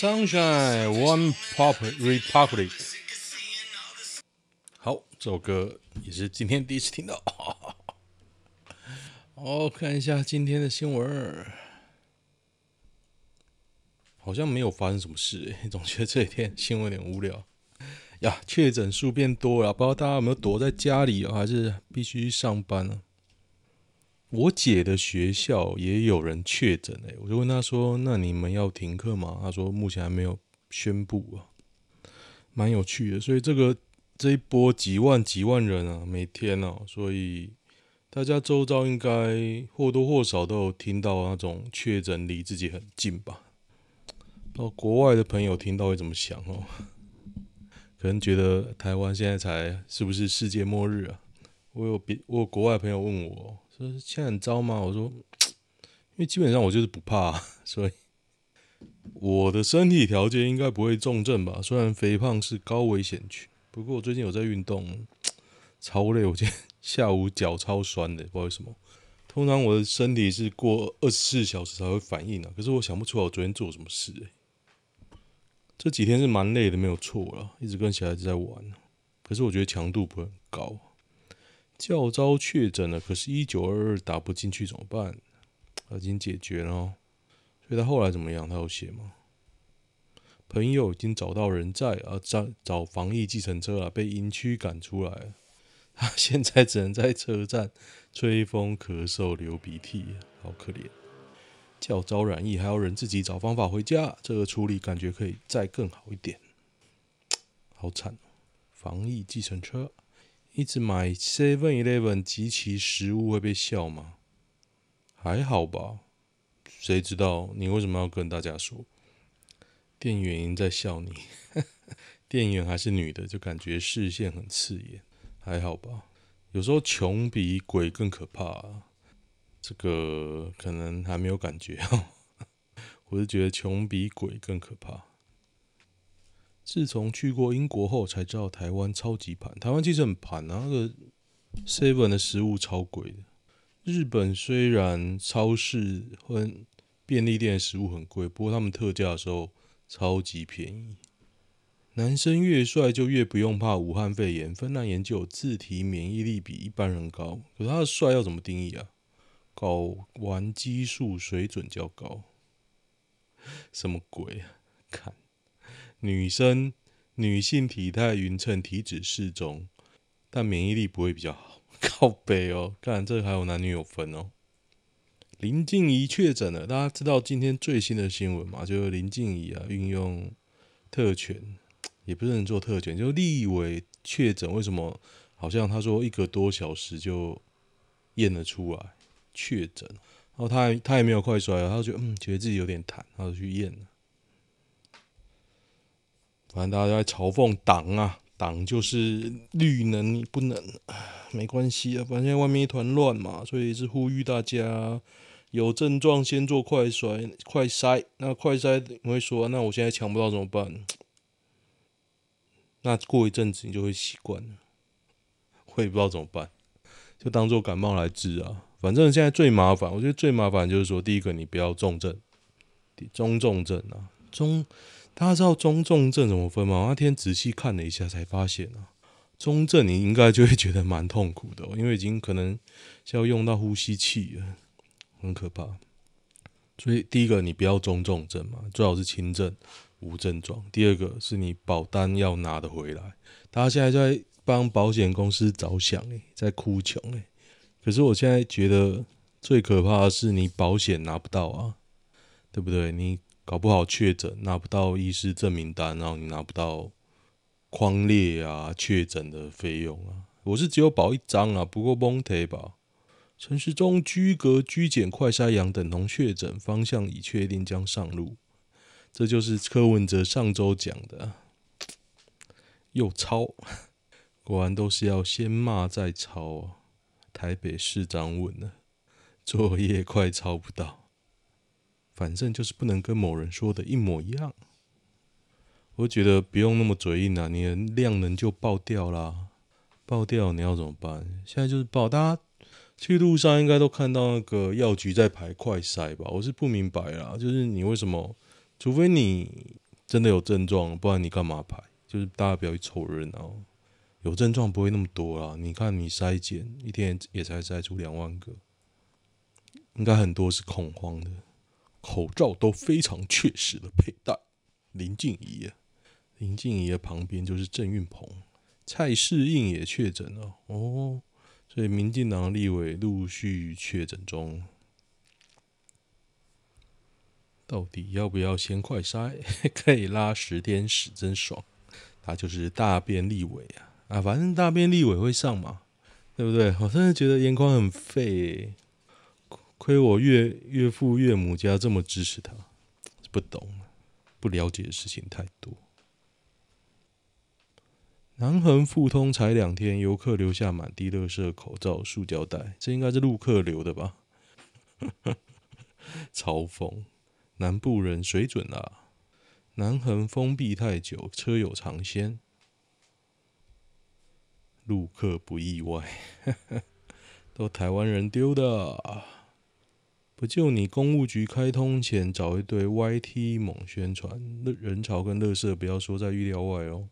Sunshine One Pop Republic。好，这首歌也是今天第一次听到。哦，看一下今天的新闻，好像没有发生什么事诶，总觉得这几天新闻有点无聊呀。确诊数变多了，不知道大家有没有躲在家里啊，还是必须上班呢？我姐的学校也有人确诊诶，我就问她说：“那你们要停课吗？”她说：“目前还没有宣布啊。”蛮有趣的，所以这个这一波几万几万人啊，每天啊，所以大家周遭应该或多或少都有听到那种确诊离自己很近吧？到国外的朋友听到会怎么想哦？可能觉得台湾现在才是不是世界末日啊？我有别我有国外朋友问我。说现在很糟吗？我说，因为基本上我就是不怕，所以我的身体条件应该不会重症吧。虽然肥胖是高危险区，不过我最近有在运动，超累。我今天下午脚超酸的，不知道为什么。通常我的身体是过二十四小时才会反应啊，可是我想不出来我昨天做什么事欸。这几天是蛮累的，没有错啦，一直跟小孩子在玩，可是我觉得强度不会很高。教招确诊了，可是一九二二打不进去怎么办？已经解决了，所以他后来怎么样？他有写吗？朋友已经找到人在啊，找找防疫计程车了，被营区赶出来。他现在只能在车站吹风、咳嗽、流鼻涕，好可怜。教招染疫还要人自己找方法回家，这个处理感觉可以再更好一点。好惨，防疫计程车。一直买 Seven Eleven 即期食物会被笑吗？还好吧，谁知道你为什么要跟大家说？店员在笑你，店员还是女的，就感觉视线很刺眼。还好吧，有时候穷比鬼更可怕。这个可能还没有感觉哦，我是觉得穷比鬼更可怕。自从去过英国后，才知道台湾超级盘。台湾其实很盘啊，那个 Seven 的食物超贵的。日本虽然超市和便利店的食物很贵，不过他们特价的时候超级便宜。男生越帅就越不用怕武汉肺炎。芬兰研究自体免疫力比一般人高，可是他的帅要怎么定义啊？睾丸激素水准较高，什么鬼啊？看。女生女性体态匀称，体脂适中，但免疫力不会比较好。靠北哦，看这还有男女有分哦。林静怡确诊了，大家知道今天最新的新闻吗？就是林静怡啊，运用特权，也不是能做特权，就立委确诊，为什么？好像他说一个多小时就验了出来确诊，然后他还他也没有快衰啊，他就觉得嗯，觉得自己有点痰，他就去验了。反正大家在嘲讽党啊，党就是绿能，你不能，没关系啊。反正现在外面一团乱嘛，所以是呼吁大家有症状先做快筛，快筛。那快筛你会说，那我现在抢不到怎么办？那过一阵子你就会习惯了，我也不知道怎么办，就当做感冒来治啊。反正现在最麻烦，我觉得最麻烦就是说，第一个你不要重症，中重症啊，中。大家知道中重症怎么分吗？那天仔细看了一下，才发现啊，中症你应该就会觉得蛮痛苦的，因为已经可能是要用到呼吸器了，很可怕。所以第一个你不要中重症嘛，最好是轻症无症状。第二个是你保单要拿得回来。大家现在在帮保险公司着想，诶，在哭穷诶。可是我现在觉得最可怕的是你保险拿不到啊，对不对？你。搞不好确诊拿不到医师证明单，然后你拿不到匡列啊确诊的费用啊。我是只有保一张啊，不过蒙特吧。陈时中居隔居检快筛阳等同确诊，方向已确定将上路。这就是柯文哲上周讲的，又抄，果然都是要先骂再抄啊。台北市长稳了，作业快抄不到。反正就是不能跟某人说的一模一样。我觉得不用那么嘴硬啊，你的量能就爆掉啦，爆掉你要怎么办？现在就是爆，大家去路上应该都看到那个药局在排快筛吧？我是不明白啦，就是你为什么？除非你真的有症状，不然你干嘛排？就是大家不要去凑热闹。有症状不会那么多啦，你看你筛检一天也才筛出两万个，应该很多是恐慌的。口罩都非常确实的佩戴。林静仪，林静怡的旁边就是郑运鹏，蔡适应也确诊了哦，所以民进党立委陆续确诊中。到底要不要先快筛？可以拉十天屎，真爽。他就是大便立委啊啊，反正大便立委会上嘛，对不对？我真的觉得眼光很废欸，亏我岳岳父岳母家这么支持他，不懂，不了解的事情太多。南横复通才两天，游客留下满地垃圾、口罩、塑胶袋，这应该是陆客留的吧？嘲讽。南部人水准啦，南横封闭太久，车友尝鲜，陆客不意外，都台湾人丢的，不就你公务局开通前找一堆 YT 猛宣传，人潮跟乐色不要说在预料外哦。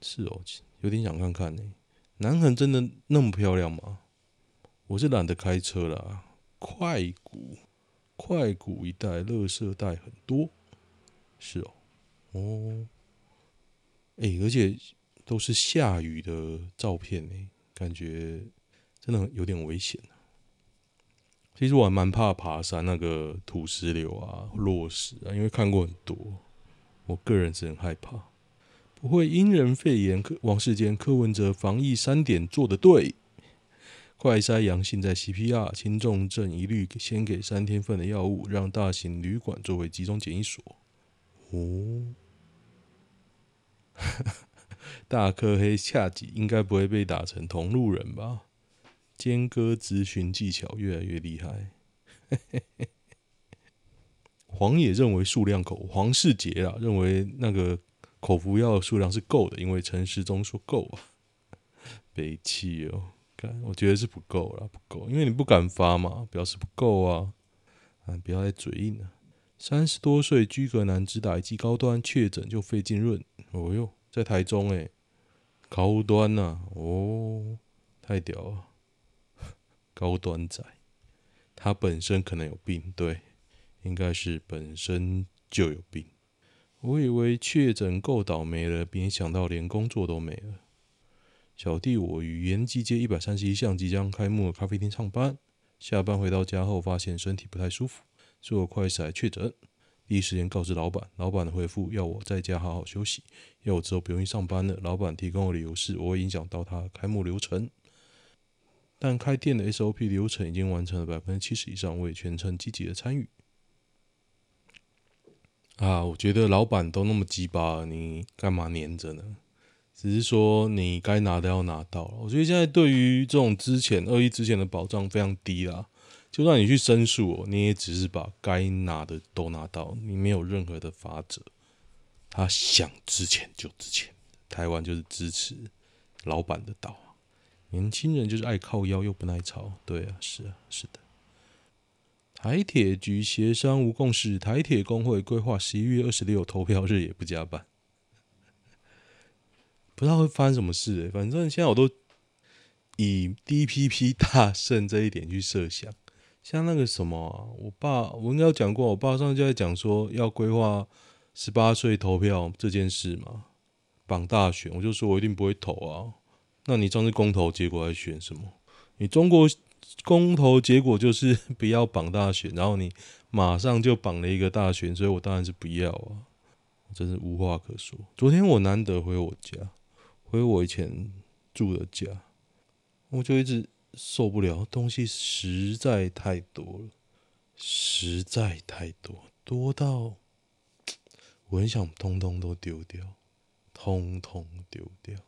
是哦，有点想看看呢。南横真的那么漂亮吗？我是懒得开车了，快谷。快谷一带乐色带很多，是哦，哦，哎、而且都是下雨的照片呢，感觉真的有点危险。其实我还蛮怕爬山那个土石流啊、落石啊，因为看过很多，我个人是很害怕。不会因人肺炎，王世坚、柯文哲防疫三点做得对。快筛阳性在 CPR，轻重症一律先给三天份的药物，让大型旅馆作为集中检疫所。哦，大科黑下集应该不会被打成同路人吧？坚哥咨询技巧越来越厉害。黄也认为数量够，黄世杰啊认为那个口服药数量是够的，因为陈时中说够啊，悲气哦。我觉得是不够了，不够，因为你不敢发嘛，表示不够啊！啊，不要再嘴硬了。三十多岁居格男只打一剂高端确诊就肺浸润，哦哟，在台中诶，高端呐、啊，哦，太屌了，高端仔，他本身可能有病，对，应该是本身就有病。我以为确诊够倒霉了，没想到连工作都没了。小弟我于延吉街一百三十一巷即将开幕的咖啡厅上班，下班回到家后发现身体不太舒服，做快筛确诊，第一时间告知老板，老板的回复要我在家好好休息，要我之后不用去上班了。老板提供的理由是我会影响到他开幕流程，但开店的 SOP 流程已经完成了百分之七十以上，我也全程积极的参与。啊，我觉得老板都那么鸡巴，你干嘛黏着呢？只是说你该拿的要拿到了，我觉得现在对于这种之前恶意之前的保障非常低啦。就算你去申诉，你也只是把该拿的都拿到，你没有任何的法则。他想之前就之前，台湾就是支持老板的岛，年轻人就是爱靠腰又不耐操。对啊，是啊，是的。台铁局协商无共识，台铁工会规划十一月二十六投票日也不加班。不知道会发生什么事，欸，反正现在我都以 DPP 大胜这一点去设想。像那个什么，啊，我爸我应该有讲过，我爸上次就在讲说要规划十八岁投票这件事嘛，绑大选，我就说我一定不会投啊。那你上次公投结果还选什么？你中国公投结果就是 不要绑大选，然后你马上就绑了一个大选，所以我当然是不要啊，我真是无话可说。昨天我难得回我家。回我以前住的家，我就一直受不了，东西实在太多了，实在太多，多到 我很想通通都丢掉，通通丢掉，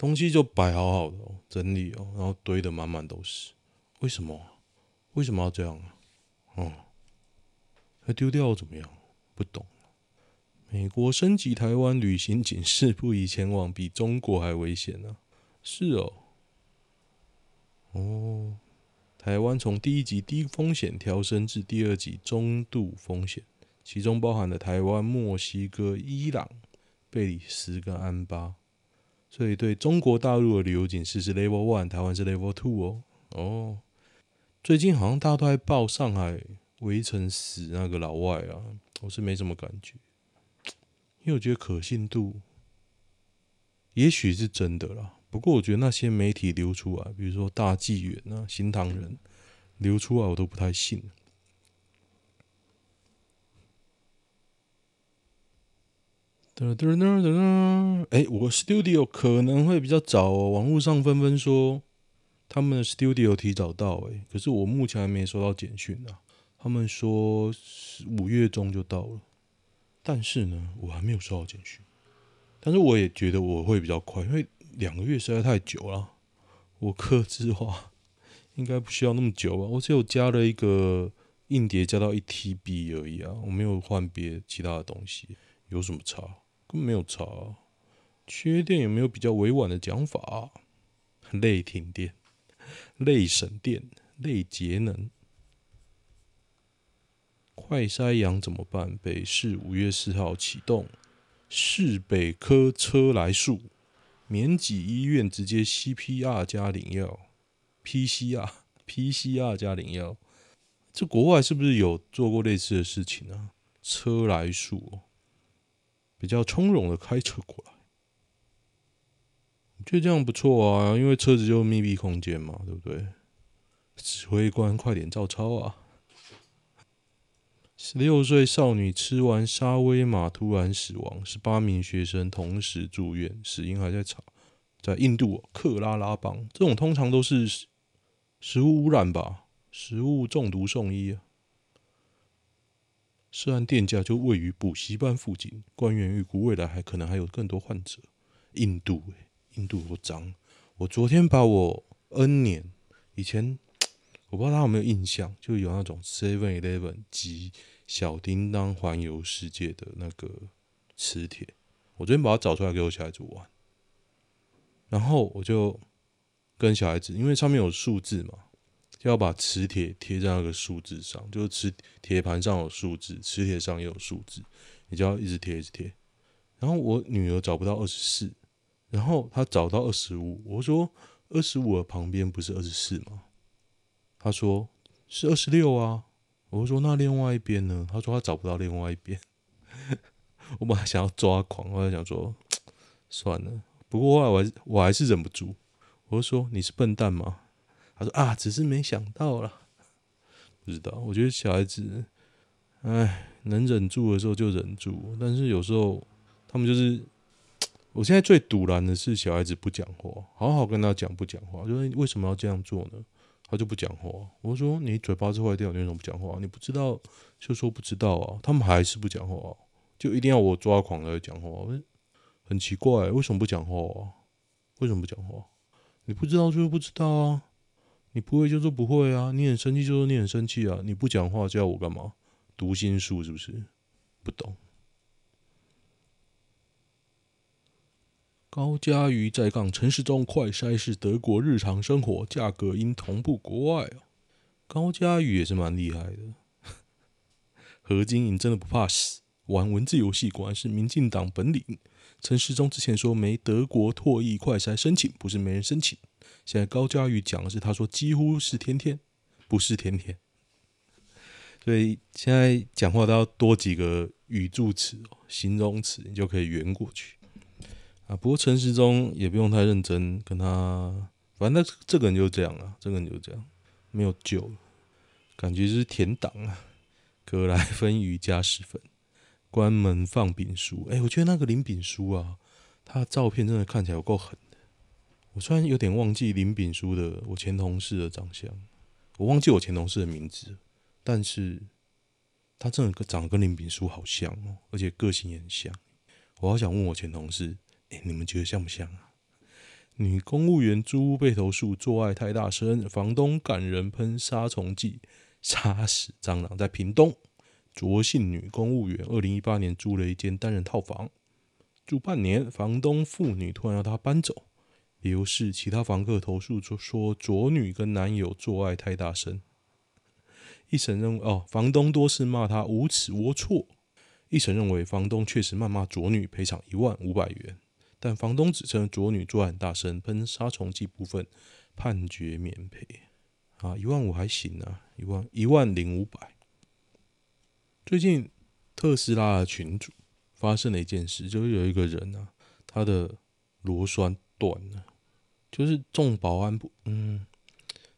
东西就摆好好的哦，整理哦，然后堆得满满都是，为什么？为什么要这样啊？哦，还丢掉怎么样？不懂。美国升级台湾旅行警示，不宜前往，比中国还危险呢、啊。是哦，哦，台湾从第一级低风险调升至第二级中度风险，其中包含了台湾、墨西哥、伊朗、贝里斯跟安巴。所以对中国大陆的旅游警示是 Level One，台湾是 Level Two 哦。哦，最近好像大家都在报上海围城死那个老外啊，我是没什么感觉，因为我觉得可信度也许是真的啦。不过我觉得那些媒体流出来，比如说大纪元啊、新唐人流出来，我都不太信。哒哒哒哒，哎，我 studio 可能会比较早哦。网络上纷纷说他们的 studio 提早到，哎，可是我目前还没收到简讯啊。他们说五月中就到了，但是呢，我还没有收到简讯。但是我也觉得我会比较快，因为。两个月实在太久了，我客制化应该不需要那么久吧？我只有加了一个硬碟，加到一 TB 而已啊，我没有换别其他的东西，有什么差？根本没有差。缺电有没有比较委婉的讲法啊？类停电、类省电、类节能。快筛阳怎么办？北市五月四号启动市北科车来数。免挤医院直接 CPR 加领药，PCR PCR 加领药，这国外是不是有做过类似的事情啊？车来数，比较从容的开车过来，我觉这样不错啊，因为车子就密闭空间嘛，对不对？指挥官快点照抄啊！十六岁少女吃完沙威玛突然死亡，十八名学生同时住院，死因还在查。在印度克拉拉邦，这种通常都是食物污染吧？食物中毒送医啊。涉案店家就位于补习班附近，官员预估未来还可能还有更多患者。印度、印度多脏！我昨天把我 N 年以前。我不知道大家有没有印象，就有那种 Seven Eleven 及小叮当环游世界的那个磁铁，我昨天把它找出来给我小孩子玩，然后我就跟小孩子，因为上面有数字嘛，就要把磁铁贴在那个数字上，就是磁铁盘上有数字，磁铁上也有数字，你就要一直贴一直贴。然后我女儿找不到二十四，然后她找到二十五，我说二十五的旁边不是二十四吗？他说是二十六啊，我说那另外一边呢？他说他找不到另外一边。我本来想要抓狂，我在想说算了。不过后来我还我还是忍不住，我就说你是笨蛋吗？他说啊，只是没想到啦。不知道，我觉得小孩子，哎，能忍住的时候就忍住，但是有时候他们就是，我现在最堵拦的是小孩子不讲话，好好跟他讲不讲话，就是为什么要这样做呢？他就不讲话。我说：“你嘴巴是坏掉，你为什么不讲话？你不知道就说不知道啊。”他们还是不讲话，就一定要我抓狂来讲话。很奇怪，为什么不讲话啊？为什么不讲话？你不知道就是不知道啊，你不会就说不会啊，你很生气就说你很生气啊。你不讲话叫我干嘛？读心术是不是？不懂。高嘉瑜在杠陈时中快筛是德国日常生活，价格应同步国外哦。高嘉瑜也是蛮厉害的，何金银真的不怕死，玩文字游戏果然是民进党本领。陈时中之前说没德国唾液快筛申请，不是没人申请。现在高嘉瑜讲的是，他说几乎是天天，不是天天。所以现在讲话都要多几个语助词、形容词，你就可以圆过去。啊，不过陈时中也不用太认真跟他，反正这个人就这样啊，这个人就这样，没有救了，感觉就是填档啊，格莱芬鱼加十分，关门放丙书，哎、我觉得那个林丙书啊，他的照片真的看起来有够狠，我虽然有点忘记林炳书的我前同事的长相，我忘记我前同事的名字，但是他真的长得跟林炳书好像哦，而且个性也很像，我好想问我前同事。哎、你们觉得像不像啊？女公务员租屋被投诉做爱太大声，房东赶人喷杀虫剂杀死蟑螂。在屏东，卓姓女公务员二零一八年租了一间单人套房，住半年，房东妇女突然要她搬走，理由是其他房客投诉说说卓女跟男友做爱太大声。一审认为哦，房东多次骂她无耻龌龊，一审认为房东确实谩骂左女，赔偿一万五百元，但房东指称左女作案大声，喷杀虫剂部分判决免赔。啊，一万五还行啊，一万一万零五百。最近特斯拉的群主发生了一件事，就是有一个人啊，他的螺栓断了，就是重保安部，嗯，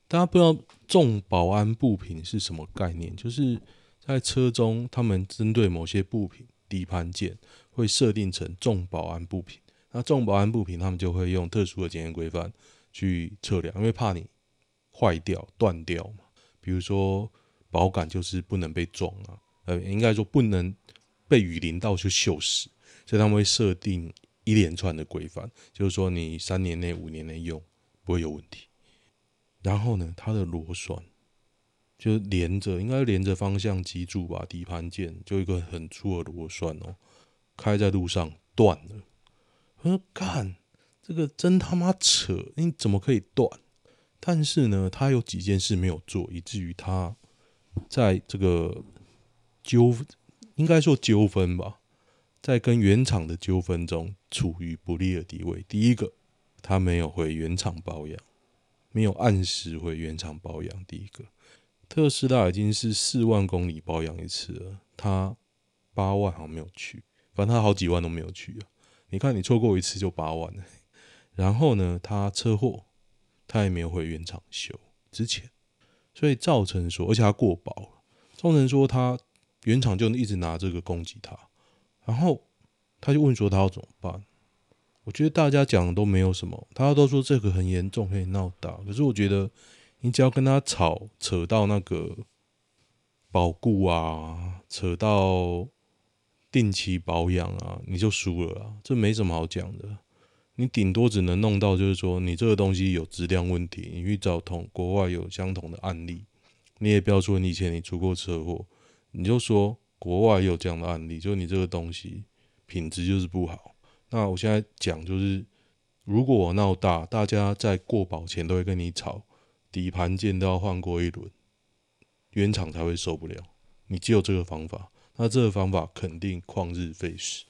大家不知道重保安部品是什么概念，就是。在车中，他们针对某些部品底盘件会设定成重保安部品。那重保安部品，他们就会用特殊的检验规范去测量，因为怕你坏掉、断掉嘛。比如说保杆就是不能被撞啊，呃，应该说不能被雨淋到就锈蚀，所以他们会设定一连串的规范，就是说你三年内、五年内用不会有问题。然后呢，它的螺栓。就连着，应该连着方向机柱吧，底盘件就一个很粗的螺栓哦，开在路上断了。我说干，这个真他妈扯，你怎么可以断？但是呢，他有几件事没有做，以至于他在这个纠，应该说纠纷吧，在跟原厂的纠纷中处于不利的地位。第一个，他没有回原厂保养，没有按时回原厂保养。第一个。特斯拉已经是四万公里保养一次了，他八万好像没有去，反正他好几万都没有去啊。你看，你错过一次就八万了。然后呢，他车祸，他也没有回原厂修之前，所以造成说，而且他过保了，造成说他原厂就一直拿这个攻击他。然后他就问说他要怎么办？我觉得大家讲的都没有什么，大家都说这个很严重，可以闹大，可是我觉得。你只要跟他吵，扯到那个保固啊，扯到定期保养啊，你就输了啊！这没什么好讲的。你顶多只能弄到，就是说你这个东西有质量问题，你去找同国外有相同的案例，你也不要说你以前你出过车祸，你就说国外有这样的案例，就你这个东西品质就是不好。那我现在讲就是，如果我闹大，大家在过保前都会跟你吵。底盘件都要换过一轮，原厂才会受不了。你只有这个方法，那这个方法肯定旷日费时。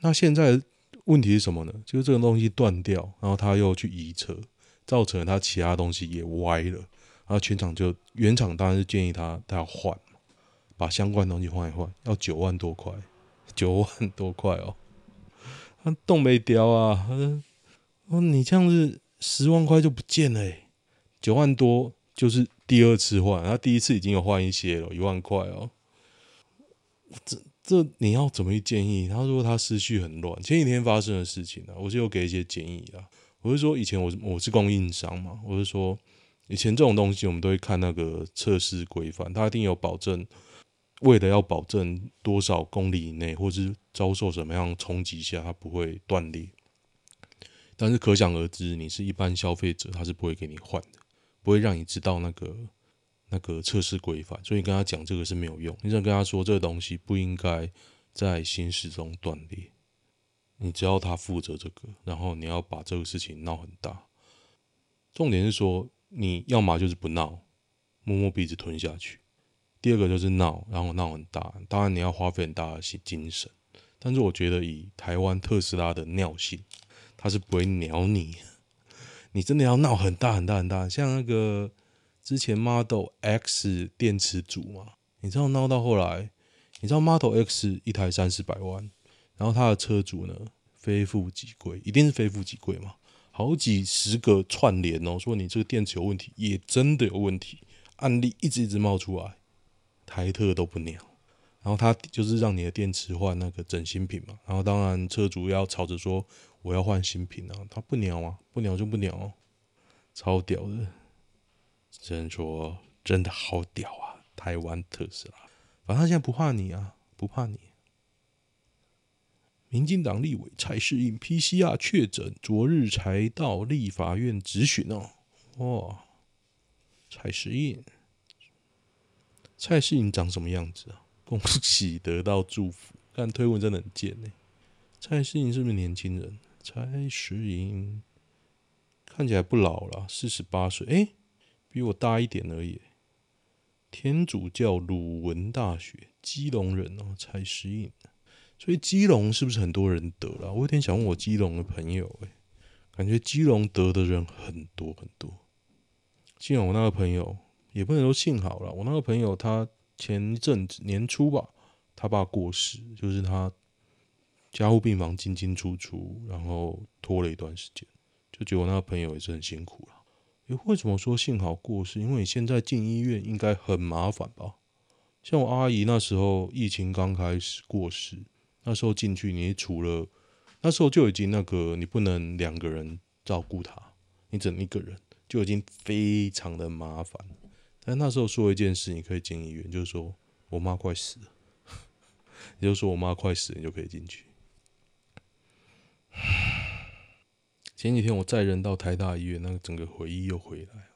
那现在问题是什么呢？就是这个东西断掉，然后他又去移车，造成了他其他东西也歪了。然后全厂就原厂当然是建议他他要换，把相关东西换一换，要九万多块，九万多块哦。他动没掉啊？他说：“你这样子十万块就不见了欸。”九万多就是第二次换，他第一次已经有换一些了，一万块哦。这这你要怎么去建议？他说他思绪很乱，前几天发生的事情呢，我就有给一些建议啊。我是说以前我我是供应商嘛，我是说以前这种东西我们都会看那个测试规范，他一定有保证，为了要保证多少公里以内或是遭受什么样冲击下它不会断裂。但是可想而知，你是一般消费者，他是不会给你换的。不会让你知道那个那个测试规范，所以跟他讲这个是没有用。你只能跟他说这个东西不应该在行驶中断裂。你只要他负责这个，然后你要把这个事情闹很大。重点是说，你要么就是不闹，摸摸鼻子吞下去；第二个就是闹，然后闹很大。当然你要花费很大的精神，但是我觉得以台湾特斯拉的尿性，它是不会鸟你。你真的要闹很大很大很大，像那个之前 Model X 电池组嘛，你知道闹到后来，你知道 Model X 一台三四百万，然后他的车主呢非富即贵，一定是非富即贵嘛，好几十个串联哦，说你这个电池有问题，也真的有问题，案例一直一直冒出来，台特都不鸟，然后他就是让你的电池换那个整新品嘛，然后当然车主要吵着说。我要换新品啊！他不鸟啊，不鸟就不鸟哦，超屌的！只能说真的好屌啊！台湾特斯拉，反正他现在不怕你啊，不怕你。民进党立委蔡适应 PCR 确诊，昨日才到立法院质询哦。哇，蔡适应，蔡适应长什么样子啊？恭喜得到祝福，看推文真的很贱呢。蔡适应是不是年轻人？蔡适应看起来不老了，四十八岁，哎，比我大一点而已。天主教鲁文大学，基隆人哦，蔡诗颖。所以基隆是不是很多人得了？我有点想问我基隆的朋友，哎，感觉基隆得的人很多很多。幸好我那个朋友，也不能说幸好了，我那个朋友他前一阵子年初吧，他爸过世，就是他加护病房进进出出，然后拖了一段时间，就觉得我那个朋友也是很辛苦了。诶，为什么说幸好过世？因为你现在进医院应该很麻烦吧？像我阿姨那时候疫情刚开始过世。那时候进去，你除了那时候就已经那个，你不能两个人照顾他，你整一个人就已经非常的麻烦。但那时候说一件事，你可以进医院，就是说我妈快死了，也就是说我妈快死了，你就可以进去。前几天我载人到台大医院，那个整个回忆又回来了。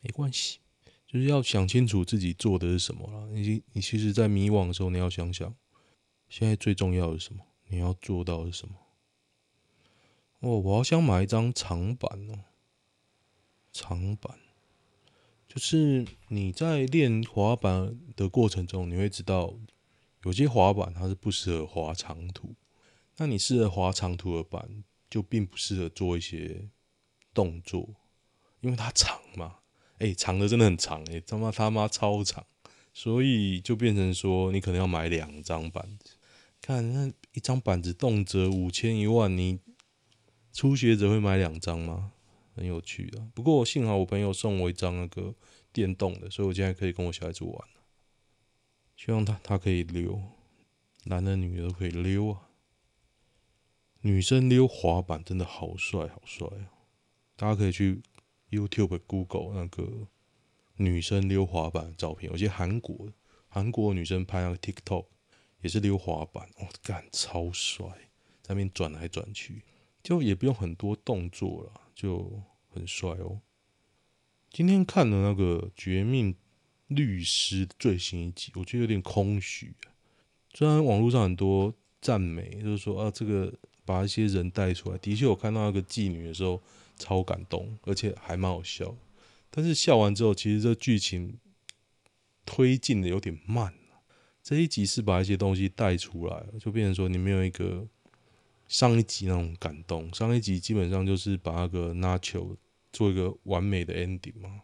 没关系，就是要想清楚自己做的是什么了。你你其实，在迷惘的时候，你要想想。现在最重要的是什么？你要做到的是什么？哦，我好想买一张长板哦，长板，就是你在练滑板的过程中，你会知道有些滑板它是不适合滑长途，那你适合滑长途的板，就并不适合做一些动作，因为它长嘛，哎，长的真的很长，哎，他妈他妈超长，所以就变成说你可能要买两张板子。看那一张板子，动辄五千一万，你初学者会买两张吗？很有趣的。不过幸好我朋友送我一张那个电动的，所以我现在可以跟我小孩子玩。希望他他可以溜，男的女的都可以溜啊。女生溜滑板真的好帅好帅啊！大家可以去 YouTube、Google 那个女生溜滑板的照片，有些韩国韩国女生拍那个 TikTok。也是溜滑板，哦，干超帅，在那边转来转去，就也不用很多动作了，就很帅哦。今天看了那个《绝命律师》最新一集，我觉得有点空虚啊。虽然网络上很多赞美，就是说啊，这个把一些人带出来，的确我看到那个妓女的时候超感动，而且还蛮好笑。但是笑完之后，其实这剧情推进的有点慢。这一集是把一些东西带出来，就变成说你没有一个上一集那种感动。上一集基本上就是把那个 Nacho 做一个完美的 ending 嘛，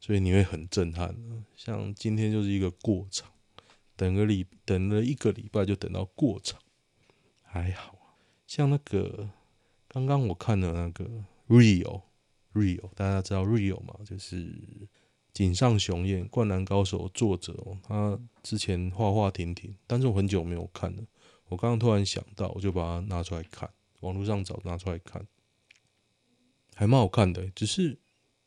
所以你会很震撼的。像今天就是一个过场，等个礼等了一个礼拜就等到过场，还好。像那个刚刚我看的那个 Rio Rio，大家知道 Rio 吗？就是。井上雄彦《灌篮高手》作者哦，他之前画画停停，但是我很久没有看了。我刚刚突然想到，我就把它拿出来看，网络上找拿出来看，还蛮好看的，只是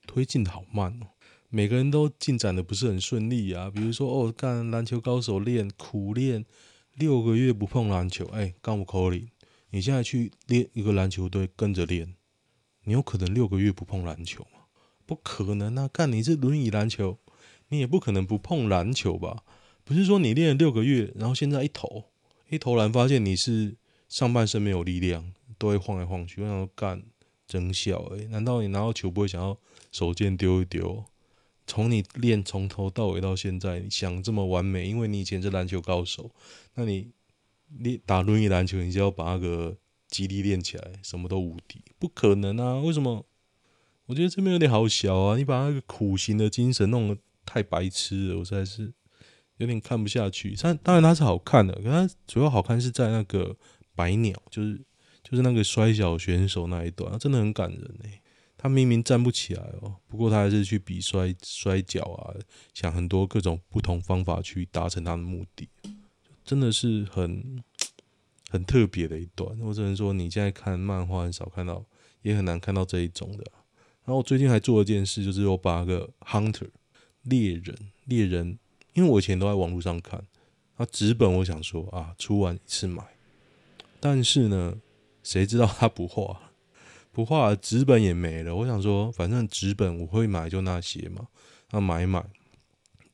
推进的好慢哦。每个人都进展的不是很顺利啊。比如说哦，干篮球高手练苦练六个月不碰篮球，哎，刚我扣零。你现在去练一个篮球队跟着练，你有可能六个月不碰篮球吗？不可能啊！干你这轮椅篮球，你也不可能不碰篮球吧？不是说你练了六个月，然后现在一投一投篮，发现你是上半身没有力量，都会晃来晃去。我想干真笑诶，难道你拿到球不会想要手贱丢一丢？从你练从头到尾到现在，你想这么完美，因为你以前是篮球高手，那你你打轮椅篮球，你就要把那个肌力练起来，什么都无敌？不可能啊！为什么？我觉得这边有点好笑啊！你把那个苦行的精神弄得太白痴了，我实在是有点看不下去。但当然它是好看的，可它主要好看是在那个白鸟，就是就是那个摔跤选手那一段，真的很感人诶。他明明站不起来哦，不过他还是去比摔摔跤啊，想很多各种不同方法去达成他的目的，真的是很很特别的一段。我只能说，你现在看漫画很少看到，也很难看到这一种的。然后我最近还做了一件事，就是我把那个 Hunter 猎人猎人，因为我以前都在网络上看，那纸本我想说啊，出完一次买，但是呢，谁知道他不画，不画纸本也没了。我想说，反正纸本我会买就那些嘛，那买一买，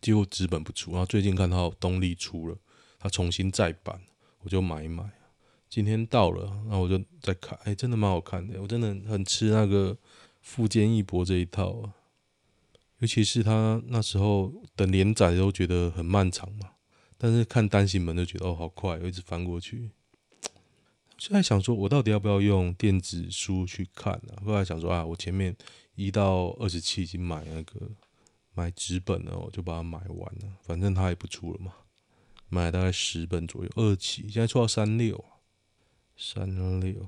结果纸本不出。然后最近看到东立出了，他重新再版，我就买一买。今天到了，然后我就再看，哎，真的蛮好看的，我真的很吃那个。富坚义博这一套啊，尤其是他那时候等连载都觉得很漫长嘛，但是看单行本就觉得哦好快，我一直翻过去。现在想说，我到底要不要用电子书去看呢？后来想说啊，我前面一到二十七已经买那个买纸本了，我就把它买完了。反正它也不出了嘛，买了大概十本左右，二七现在出到三六，三六。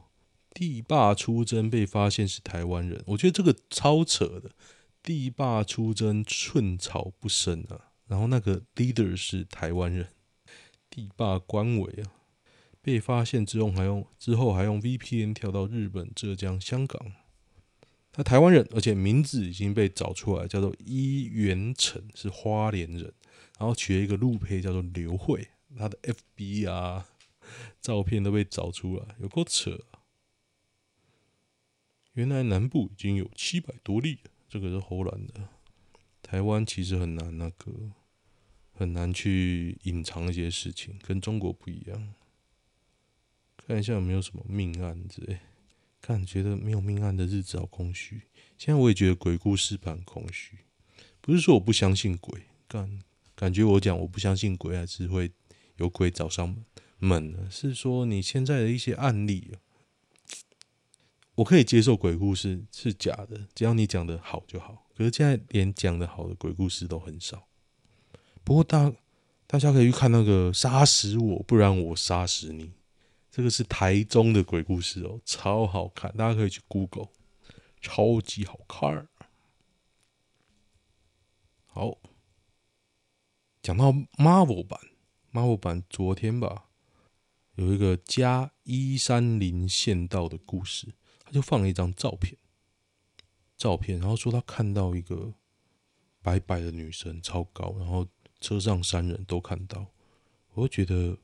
帝霸出征被发现是台湾人，我觉得这个超扯的。地霸出征寸草不生啊，然后那个 leader 是台湾人，地霸官微啊。被发现之后还用之后还用 VPN 跳到日本、浙江、香港。他台湾人，而且名字已经被找出来，叫做伊元成，是花莲人。然后取了一个陆配叫做刘慧，他的 FB 啊照片都被找出来，有够扯啊！原来南部已经有七百多例了，这个是唬烂的。台湾其实很难那个很难去隐藏一些事情，跟中国不一样。看一下有没有什么命案之类，看觉得没有命案的日子好空虚。现在我也觉得鬼故事很空虚，不是说我不相信鬼，感感觉我讲我不相信鬼还是会有鬼找上门的，是说你现在的一些案例，我可以接受鬼故事是假的，只要你讲的好就好。可是现在连讲的好的鬼故事都很少。不过大大家可以去看那个杀死我，不然我杀死你。这个是台中的鬼故事哦，超好看，大家可以去 Google，超级好看。好，讲到 Marvel 版，Marvel 版昨天吧，有一个加一三零县道的故事，他就放了一张照片，照片，然后说他看到一个白白的女生，超高，然后车上三人都看到，我就觉得。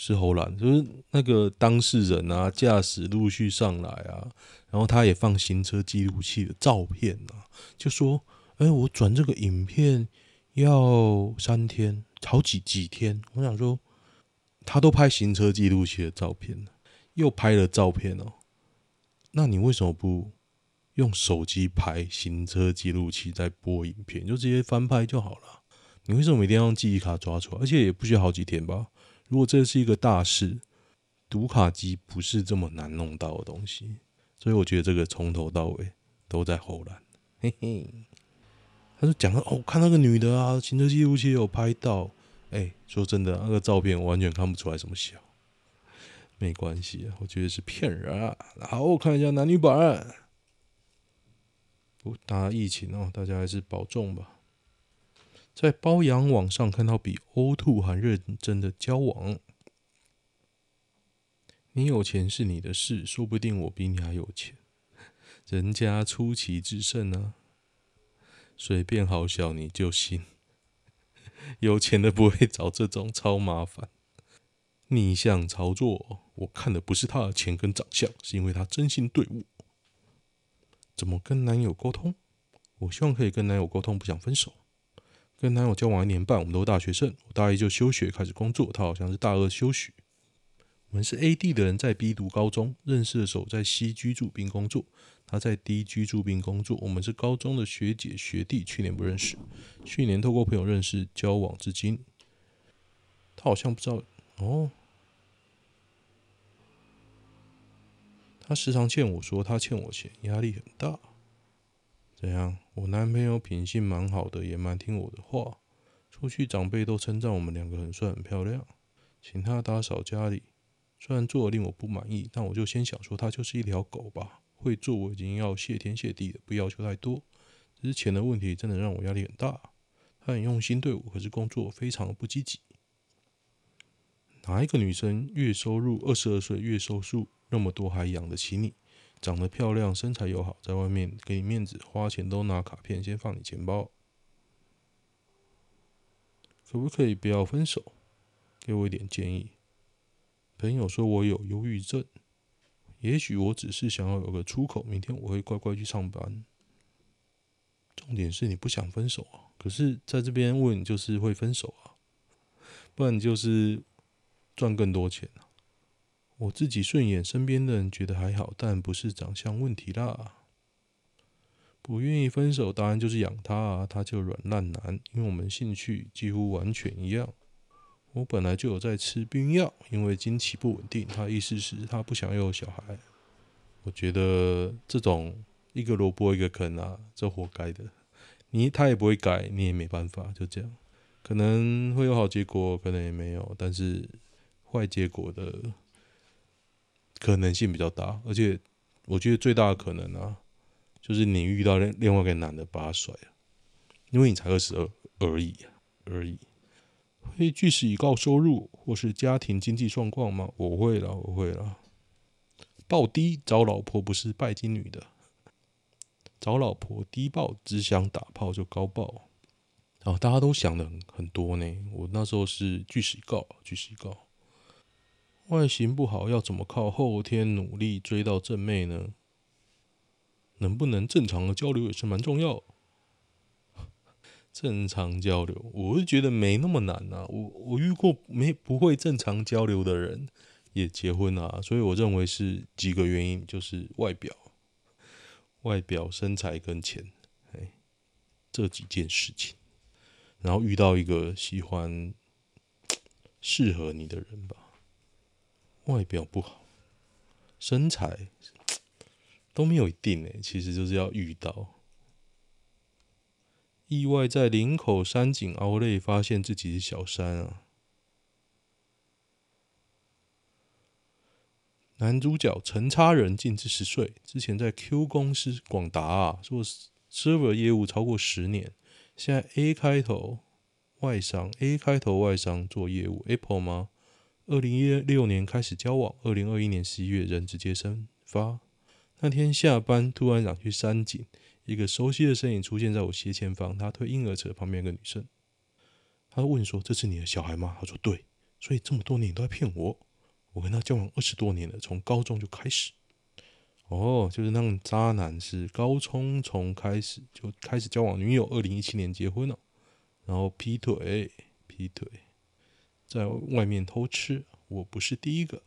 是侯兰，就是那个当事人啊，驾驶陆续上来啊，然后他也放行车记录器的照片啊，就说：“哎、我转这个影片要三天，好几几天。”我想说，他都拍行车记录器的照片了，又拍了照片哦，那你为什么不用手机拍行车记录器再播影片，就直接翻拍就好了？你为什么一定要用记忆卡抓出来？而且也不需要好几天吧？如果这是一个大事，读卡机不是这么难弄到的东西，所以我觉得这个从头到尾都在唬烂。嘿嘿，他就讲了哦，看那个女的啊，行车记录器有拍到。哎、说真的，那个照片我完全看不出来什么小，没关系，我觉得是骗人啊。好，我看一下男女版。不，大家疫情哦，大家还是保重吧。在包养网上看到比 O2 还认真的交往，你有钱是你的事，说不定我比你还有钱，人家出奇制胜呢，随便好小你就信，有钱的不会找这种超麻烦，逆向操作，我看的不是他的钱跟长相，是因为他真心对我。怎么跟男友沟通？我希望可以跟男友沟通，不想分手。跟男友交往一年半，我们都是大学生。我大一就休学开始工作，他好像是大二休学。我们是 A D 的人，在 B 读高中认识的时候，在 C 居住并工作，他在 D 居住并工作。我们是高中的学姐学弟，去年不认识，去年透过朋友认识，交往至今。他好像不知道哦，他时常欠我说他欠我钱，压力很大。怎样？我男朋友品性蛮好的，也蛮听我的话。出去长辈都称赞我们两个很帅很漂亮，请他打扫家里。虽然做的令我不满意，但我就先想说他就是一条狗吧，会做我已经要谢天谢地了，不要求太多。只是钱的问题真的让我压力很大。他很用心对我，可是工作非常不积极。哪一个女生月收入二十二岁，月收入那么多还养得起你？长得漂亮，身材又好，在外面给你面子，花钱都拿卡片先放你钱包，可不可以不要分手？给我一点建议。朋友说我有忧郁症，也许我只是想要有个出口，明天我会乖乖去上班。重点是你不想分手啊，可是在这边问就是会分手啊，不然就是赚更多钱啊。我自己顺眼，身边的人觉得还好，但不是长相问题啦。不愿意分手，答案就是养他啊，他就软烂男，因为我们兴趣几乎完全一样。我本来就有在吃避孕药，因为经期不稳定。他意思是，他不想要小孩。我觉得这种一个萝卜一个坑啊，这活该的。你他也不会改，你也没办法，就这样。可能会有好结果，可能也没有，但是坏结果的可能性比较大。而且我觉得最大的可能啊。就是你遇到另另外一个男的把他甩了，因为你才二十二而已而已。会据实以告收入或是家庭经济状况吗？我会了，我会了。暴低找老婆不是拜金女的，找老婆低报只想打炮就高报。啊，大家都想的很很多呢。我那时候是据实告，据实告。外形不好要怎么靠后天努力追到正妹呢？能不能正常的交流也是蛮重要。正常交流，我是觉得没那么难呐。我我遇过没不会正常交流的人也结婚了，所以我认为是几个原因，就是外表、外表、身材跟钱，哎，这几件事情。然后遇到一个喜欢 适合你的人吧。外表不好，身材。都没有一定诶，其实就是要遇到。意外在林口山景凹泪发现自己是小三啊！男主角陈差人近四十岁，之前在 Q 公司广达啊做 server 业务超过十年，现在 A 开头外商 A 开头外商做业务 Apple 吗？二零一六年开始交往，二零二一年十一月人直接生发。那天下班，突然想去山景，一个熟悉的身影出现在我斜前方。他推婴儿车，旁边一个女生。他问说：“这是你的小孩吗？”他说：“对。”所以这么多年你都在骗我。我跟他交往二十多年了，从高中就开始。哦，就是那种渣男，是高中从开始就开始交往女友，二零一七年结婚了，然后劈腿，劈腿，在外面偷吃。我不是第一个。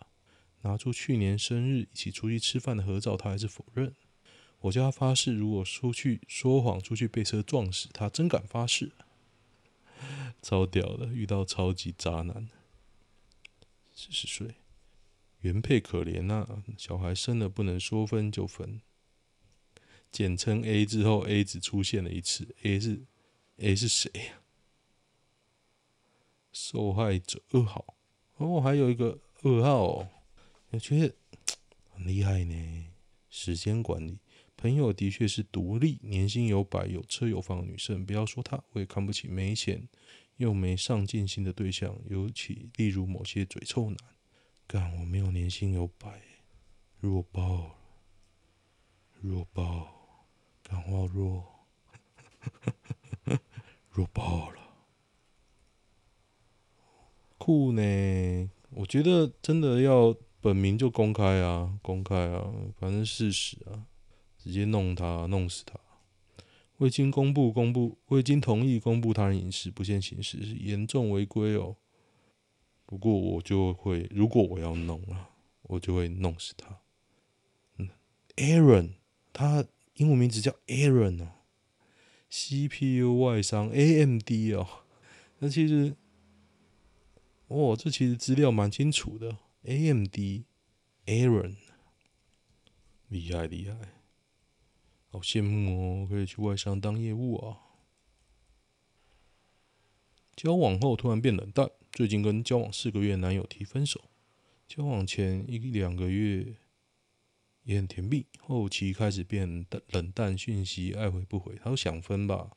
拿出去年生日一起出去吃饭的合照，他还是否认。我叫他发誓，如果出去说谎，出去被车撞死，他真敢发誓。超屌的，遇到超级渣男。四十岁，原配可怜呐、啊，小孩生了不能说分就分。简称 A 之后，A 只出现了一次。A 是 A 是谁呀？受害者二号。哦，还有一个二号、我觉得 很厉害呢。时间管理，朋友的确是独立、年薪有百、有车有房的女生。不要说她，我也看不起没钱又没上进心的对象，尤其例如某些嘴臭男。干，我没有年薪有百，弱爆了，弱爆，干话弱，弱爆了，酷呢。我觉得真的要。本名就公开啊，公开啊，反正事实啊，直接弄他，弄死他。未经公布，公布未经同意公布他人隐私，不限形式，严重违规哦。不过我就会，如果我要弄啊，我就会弄死他。嗯，Aaron，他英文名字叫 Aaron 哦，CPU 外商 AMD 哦。那其实，哦，这其实资料蛮清楚的。AMD Aaron 厉害厉害，好羡慕哦，可以去外商当业务啊。交往后突然变冷淡，最近跟交往四个月男友提分手。交往前一两个月也很甜蜜，后期开始变冷淡，讯息爱回不回，他说想分吧。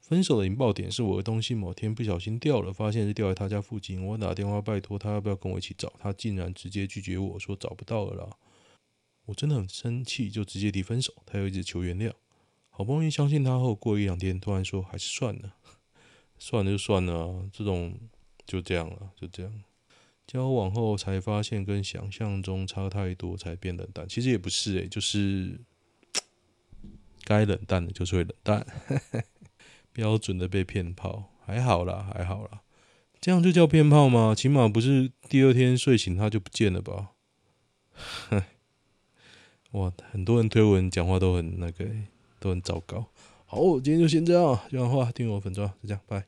分手的引爆点是我的东西某天不小心掉了，发现是掉在他家附近。我打电话拜托他要不要跟我一起找，他竟然直接拒绝我说找不到了啦。我真的很生气，就直接提分手。他又一直求原谅，好不容易相信他后，过一两天突然说还是算了，算了就算了，这种就这样了，就这样。交往后才发现跟想象中差太多，才变冷淡。其实也不是诶、就是 该冷淡的就是会冷淡。标准的被骗炮，还好啦，还好啦，这样就叫骗炮吗？起码不是第二天睡醒他就不见了吧？哇，很多人推文讲话都很那个、都很糟糕。好，今天就先这样，喜欢的话订阅我粉砖，就这样，拜。